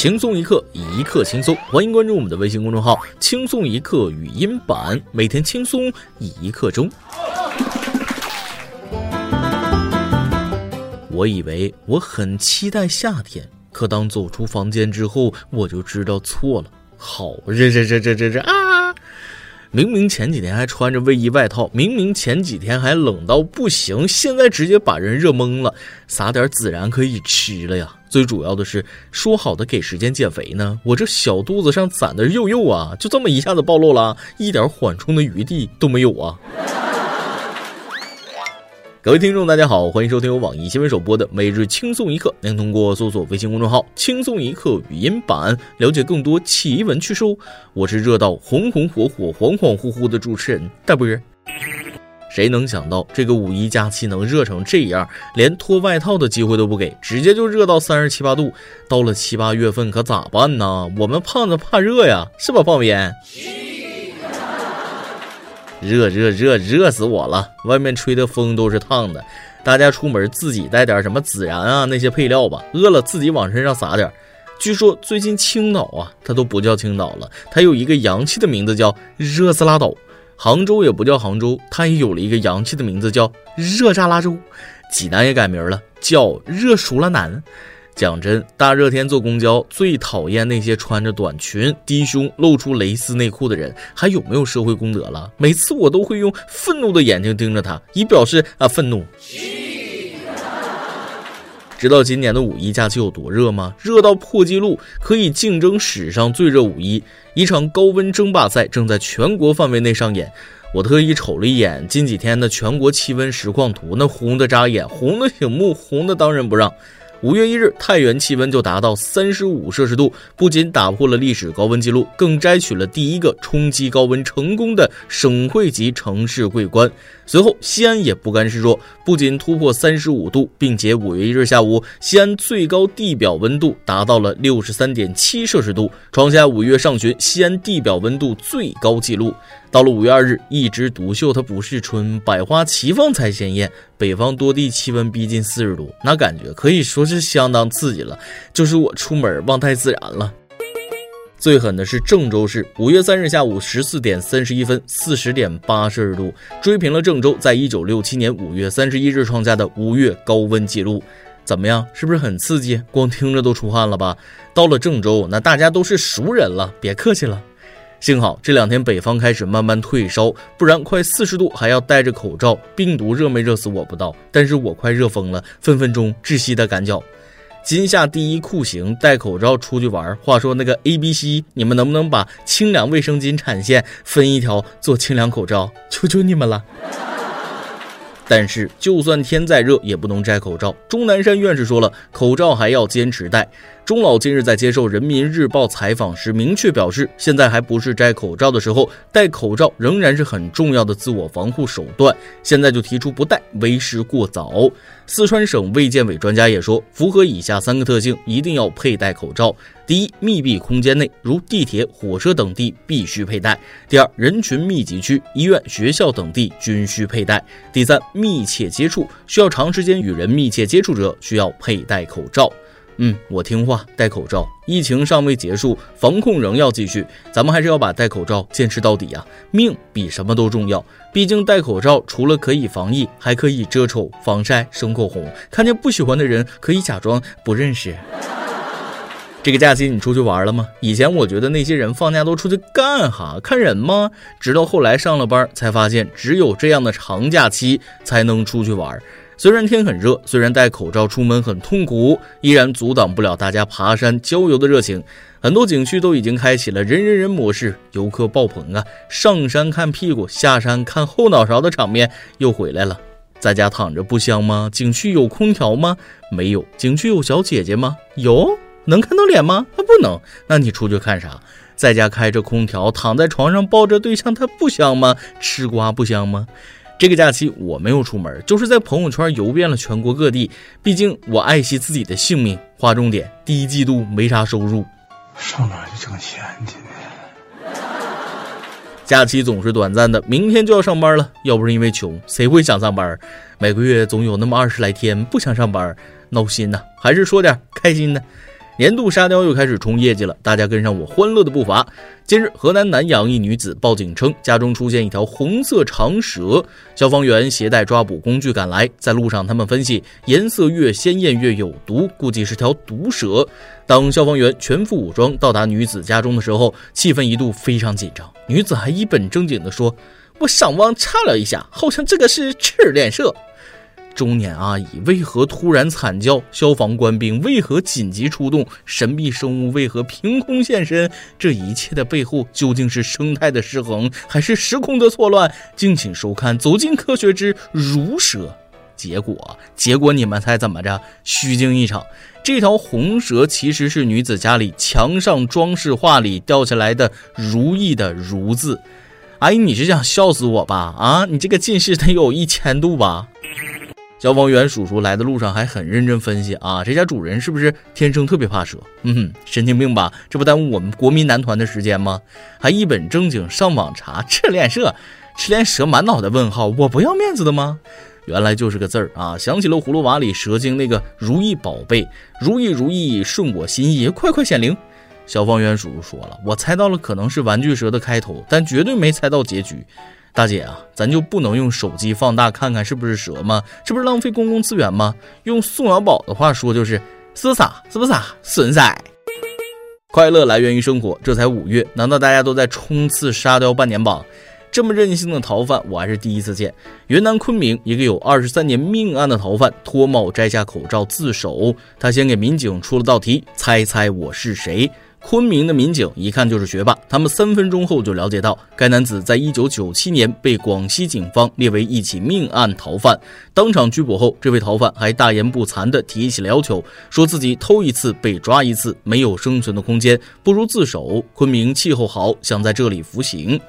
轻松一刻，一刻轻松。欢迎关注我们的微信公众号“轻松一刻语音版”，每天轻松一刻钟。我以为我很期待夏天，可当走出房间之后，我就知道错了。好热，这这这这这啊！明明前几天还穿着卫衣外套，明明前几天还冷到不行，现在直接把人热懵了。撒点孜然可以吃了呀！最主要的是，说好的给时间减肥呢，我这小肚子上攒的肉肉啊，就这么一下子暴露了，一点缓冲的余地都没有啊！各位听众，大家好，欢迎收听由网易新闻首播的每日轻松一刻。您通过搜索微信公众号“轻松一刻”语音版了解更多奇闻趣事。我是热到红红火火、恍恍惚惚的主持人大波。谁能想到这个五一假期能热成这样，连脱外套的机会都不给，直接就热到三十七八度。到了七八月份可咋办呢？我们胖子怕热呀，是吧，胖边？热热热热死我了！外面吹的风都是烫的，大家出门自己带点什么孜然啊那些配料吧，饿了自己往身上撒点。据说最近青岛啊，它都不叫青岛了，它有一个洋气的名字叫热斯拉岛。杭州也不叫杭州，它也有了一个洋气的名字叫热扎拉州。济南也改名了，叫热熟了南。讲真，大热天坐公交最讨厌那些穿着短裙、低胸、露出蕾丝内裤的人，还有没有社会公德了？每次我都会用愤怒的眼睛盯着他，以表示啊愤怒。知道今年的五一假期有多热吗？热到破纪录，可以竞争史上最热五一。一场高温争霸赛正在全国范围内上演。我特意瞅了一眼近几天的全国气温实况图，那红的扎眼，红的醒目，红的当仁不让。五月一日，太原气温就达到三十五摄氏度，不仅打破了历史高温记录，更摘取了第一个冲击高温成功的省会级城市桂冠。随后，西安也不甘示弱，不仅突破三十五度，并且五月一日下午，西安最高地表温度达到了六十三点七摄氏度，创下五月上旬西安地表温度最高纪录。到了五月二日，一枝独秀它不是春，百花齐放才鲜艳。北方多地气温逼近四十度，那感觉可以说是相当刺激了。就是我出门忘带孜然了。最狠的是郑州市，五月三日下午十四点三十一分，四十点八摄氏度，追平了郑州在一九六七年五月三十一日创下的五月高温记录。怎么样，是不是很刺激？光听着都出汗了吧？到了郑州，那大家都是熟人了，别客气了。幸好这两天北方开始慢慢退烧，不然快四十度还要戴着口罩，病毒热没热死我不知道，但是我快热疯了，分分钟窒息的赶脚。今夏第一酷刑，戴口罩出去玩。话说那个 A、B、C，你们能不能把清凉卫生巾产线分一条做清凉口罩？求求你们了！但是就算天再热，也不能摘口罩。钟南山院士说了，口罩还要坚持戴。钟老近日在接受人民日报采访时，明确表示，现在还不是摘口罩的时候，戴口罩仍然是很重要的自我防护手段。现在就提出不戴，为时过早。四川省卫健委专家也说，符合以下三个特性，一定要佩戴口罩：第一，密闭空间内，如地铁、火车等地必须佩戴；第二，人群密集区、医院、学校等地均需佩戴；第三，密切接触需要长时间与人密切接触者需要佩戴口罩。嗯，我听话，戴口罩。疫情尚未结束，防控仍要继续，咱们还是要把戴口罩坚持到底呀！命比什么都重要。毕竟戴口罩除了可以防疫，还可以遮丑、防晒、生口红。看见不喜欢的人，可以假装不认识。这个假期你出去玩了吗？以前我觉得那些人放假都出去干哈？看人吗？直到后来上了班，才发现只有这样的长假期才能出去玩。虽然天很热，虽然戴口罩出门很痛苦，依然阻挡不了大家爬山郊游的热情。很多景区都已经开启了人人人模式，游客爆棚啊！上山看屁股，下山看后脑勺的场面又回来了。在家躺着不香吗？景区有空调吗？没有。景区有小姐姐吗？有。能看到脸吗？他，不能。那你出去看啥？在家开着空调，躺在床上抱着对象，他不香吗？吃瓜不香吗？这个假期我没有出门，就是在朋友圈游遍了全国各地。毕竟我爱惜自己的性命。划重点：第一季度没啥收入，上哪去挣钱去呢？假期总是短暂的，明天就要上班了。要不是因为穷，谁会想上班？每个月总有那么二十来天不想上班，闹心呐。还是说点开心的。年度沙雕又开始冲业绩了，大家跟上我欢乐的步伐。近日，河南南阳一女子报警称家中出现一条红色长蛇，消防员携带抓捕工具赶来，在路上他们分析颜色越鲜艳越有毒，估计是条毒蛇。当消防员全副武装到达女子家中的时候，气氛一度非常紧张。女子还一本正经地说：“我上网查了一下，好像这个是赤练蛇。”中年阿姨为何突然惨叫？消防官兵为何紧急出动？神秘生物为何凭空现身？这一切的背后究竟是生态的失衡，还是时空的错乱？敬请收看《走进科学之如蛇》。结果，结果你们猜怎么着？虚惊一场。这条红蛇其实是女子家里墙上装饰画里掉下来的“如意”的“如”字。阿姨，你是想笑死我吧？啊，你这个近视得有一千度吧？消防员叔叔来的路上还很认真分析啊，这家主人是不是天生特别怕蛇？嗯哼，神经病吧？这不耽误我们国民男团的时间吗？还一本正经上网查赤脸蛇，赤脸蛇满脑袋问号，我不要面子的吗？原来就是个字儿啊！想起了葫芦娃里蛇精那个如意宝贝，如意如意顺我心意，快快显灵。消防员叔叔说了，我猜到了，可能是玩具蛇的开头，但绝对没猜到结局。大姐啊，咱就不能用手机放大看看是不是蛇吗？这不是浪费公共资源吗？用宋小宝的话说就是，是不是？是不是傻？损塞！快乐来源于生活，这才五月，难道大家都在冲刺沙雕半年榜？这么任性的逃犯，我还是第一次见。云南昆明一个有二十三年命案的逃犯脱帽摘下口罩自首，他先给民警出了道题：猜猜我是谁？昆明的民警一看就是学霸，他们三分钟后就了解到，该男子在一九九七年被广西警方列为一起命案逃犯。当场拘捕后，这位逃犯还大言不惭地提起了要求，说自己偷一次被抓一次，没有生存的空间，不如自首。昆明气候好，想在这里服刑。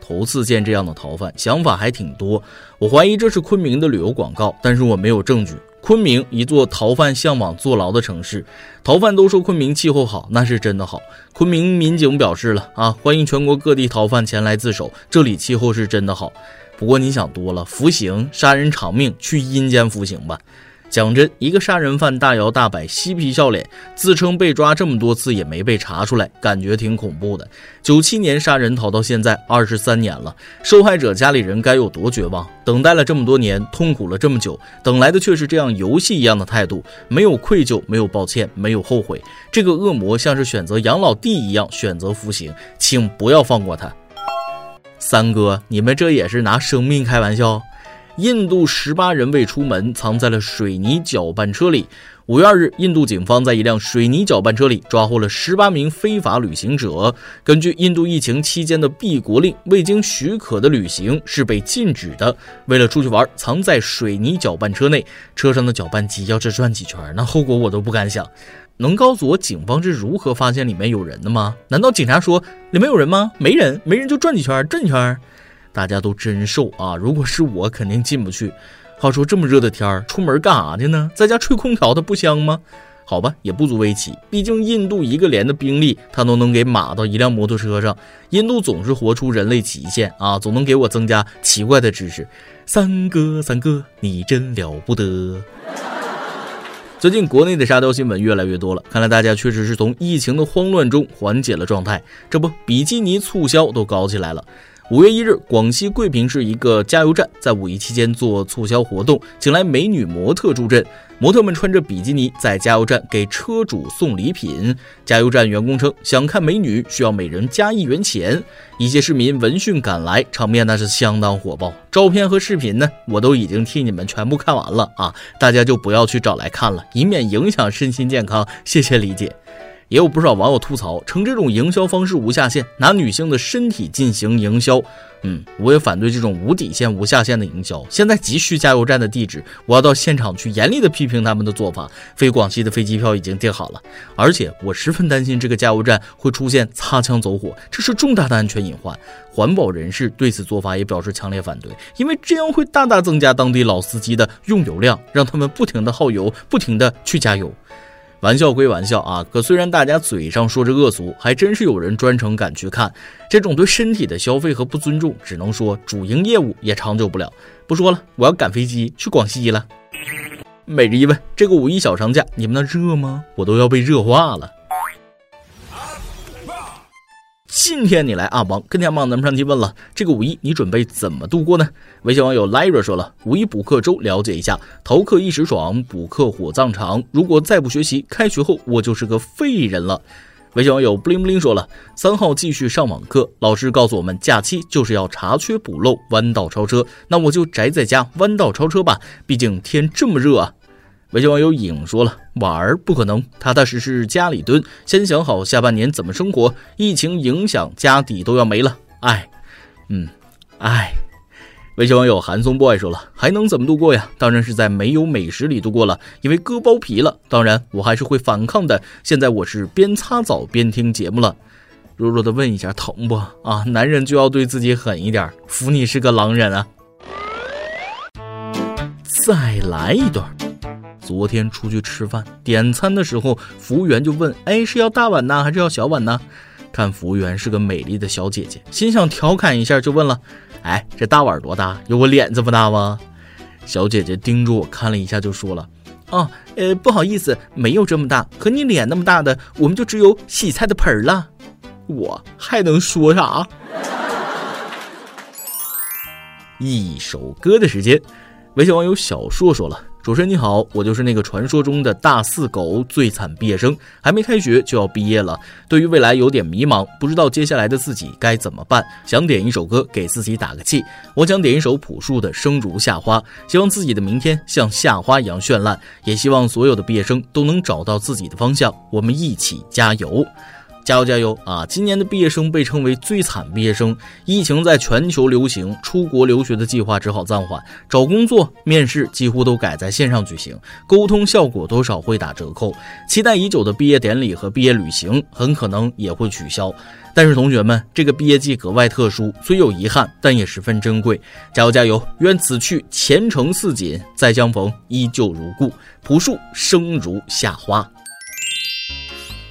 头次见这样的逃犯，想法还挺多。我怀疑这是昆明的旅游广告，但是我没有证据。昆明，一座逃犯向往坐牢的城市。逃犯都说昆明气候好，那是真的好。昆明民警表示了啊，欢迎全国各地逃犯前来自首，这里气候是真的好。不过你想多了，服刑杀人偿命，去阴间服刑吧。讲真，一个杀人犯大摇大摆、嬉皮笑脸，自称被抓这么多次也没被查出来，感觉挺恐怖的。九七年杀人逃到现在二十三年了，受害者家里人该有多绝望？等待了这么多年，痛苦了这么久，等来的却是这样游戏一样的态度，没有愧疚，没有抱歉，没有后悔。这个恶魔像是选择养老地一样选择服刑，请不要放过他。三哥，你们这也是拿生命开玩笑？印度十八人未出门，藏在了水泥搅拌车里。五月二日，印度警方在一辆水泥搅拌车里抓获了十八名非法旅行者。根据印度疫情期间的闭国令，未经许可的旅行是被禁止的。为了出去玩，藏在水泥搅拌车内，车上的搅拌机要是转几圈，那后果我都不敢想。能告诉我警方是如何发现里面有人的吗？难道警察说里面有人吗？没人，没人就转几圈，转几圈。大家都真瘦啊！如果是我，肯定进不去。话说这么热的天儿，出门干啥去呢？在家吹空调，它不香吗？好吧，也不足为奇。毕竟印度一个连的兵力，他都能给码到一辆摩托车上。印度总是活出人类极限啊，总能给我增加奇怪的知识。三哥，三哥，你真了不得。最近国内的沙雕新闻越来越多了，看来大家确实是从疫情的慌乱中缓解了状态。这不，比基尼促销都搞起来了。五月一日，广西桂平市一个加油站在五一期间做促销活动，请来美女模特助阵。模特们穿着比基尼在加油站给车主送礼品。加油站员工称，想看美女需要每人加一元钱。一些市民闻讯赶来，场面那是相当火爆。照片和视频呢，我都已经替你们全部看完了啊！大家就不要去找来看了，以免影响身心健康。谢谢理解。也有不少网友吐槽，称这种营销方式无下限，拿女性的身体进行营销。嗯，我也反对这种无底线、无下限的营销。现在急需加油站的地址，我要到现场去严厉的批评他们的做法。飞广西的飞机票已经订好了，而且我十分担心这个加油站会出现擦枪走火，这是重大的安全隐患。环保人士对此做法也表示强烈反对，因为这样会大大增加当地老司机的用油量，让他们不停的耗油，不停的去加油。玩笑归玩笑啊，可虽然大家嘴上说着恶俗，还真是有人专程赶去看。这种对身体的消费和不尊重，只能说主营业务也长久不了。不说了，我要赶飞机去广西了。每日一问：这个五一小长假你们那热吗？我都要被热化了。今天你来阿王跟天棒咱们上期问了，这个五一你准备怎么度过呢？微信网友 Lyra 说了，五一补课周了解一下，逃课一时爽，补课火葬场。如果再不学习，开学后我就是个废人了。微信网友不灵不灵说了，三号继续上网课，老师告诉我们假期就是要查缺补漏，弯道超车。那我就宅在家弯道超车吧，毕竟天这么热啊。微信网友影说了，玩儿不可能，踏踏实实家里蹲，先想好下半年怎么生活。疫情影响家底都要没了，哎，嗯，哎。微信网友韩松 boy 说了，还能怎么度过呀？当然是在没有美食里度过了，因为割包皮了。当然我还是会反抗的。现在我是边擦澡边听节目了。弱弱的问一下，疼不啊？男人就要对自己狠一点，服你是个狼人啊！再来一段。昨天出去吃饭，点餐的时候，服务员就问：“哎，是要大碗呢，还是要小碗呢？”看服务员是个美丽的小姐姐，心想调侃一下，就问了：“哎，这大碗多大？有我脸这么大吗？”小姐姐盯着我看了一下，就说了：“哦，呃，不好意思，没有这么大，和你脸那么大的，我们就只有洗菜的盆了。”我还能说啥？一首歌的时间，微信网友小硕说了。主持人你好，我就是那个传说中的大四狗，最惨毕业生，还没开学就要毕业了，对于未来有点迷茫，不知道接下来的自己该怎么办，想点一首歌给自己打个气。我想点一首朴树的《生如夏花》，希望自己的明天像夏花一样绚烂，也希望所有的毕业生都能找到自己的方向，我们一起加油。加油加油啊！今年的毕业生被称为最惨毕业生。疫情在全球流行，出国留学的计划只好暂缓，找工作、面试几乎都改在线上举行，沟通效果多少会打折扣。期待已久的毕业典礼和毕业旅行很可能也会取消。但是同学们，这个毕业季格外特殊，虽有遗憾，但也十分珍贵。加油加油！愿此去前程似锦，再相逢依旧如故。朴树生如夏花。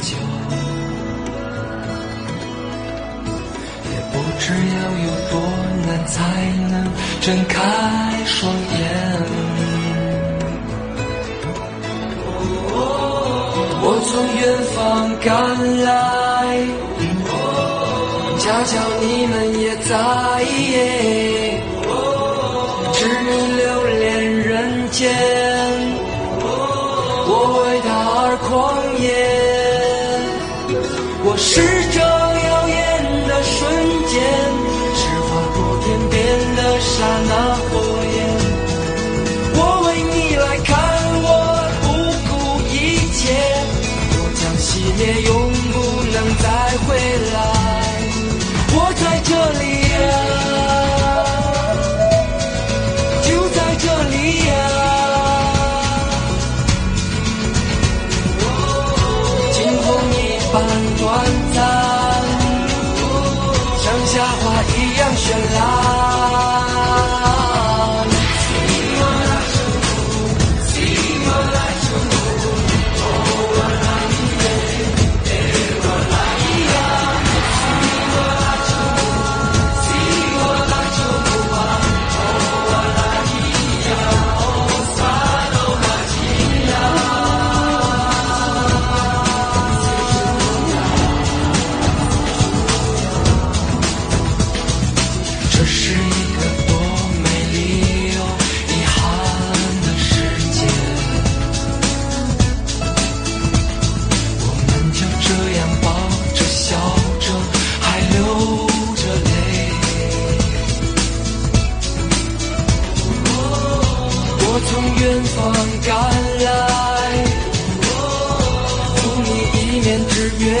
久？也不知要有多难才能睁开双眼。我从远方赶来，恰巧你们也在，知你留恋人间。是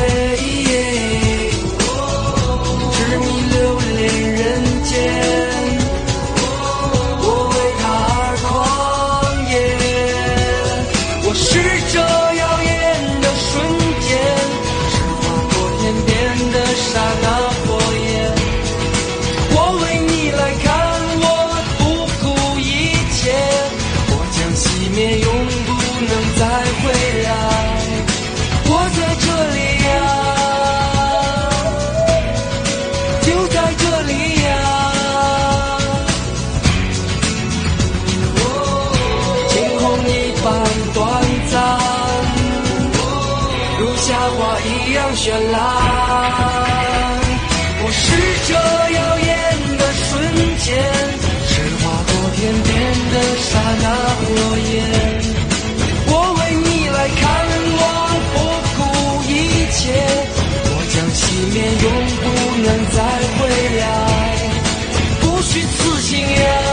yeah, yeah. 绚烂我是这耀眼的瞬间是划过天边的刹那火焰。我为你来看我不顾一切我将熄灭永不能再回来。不虚此行呀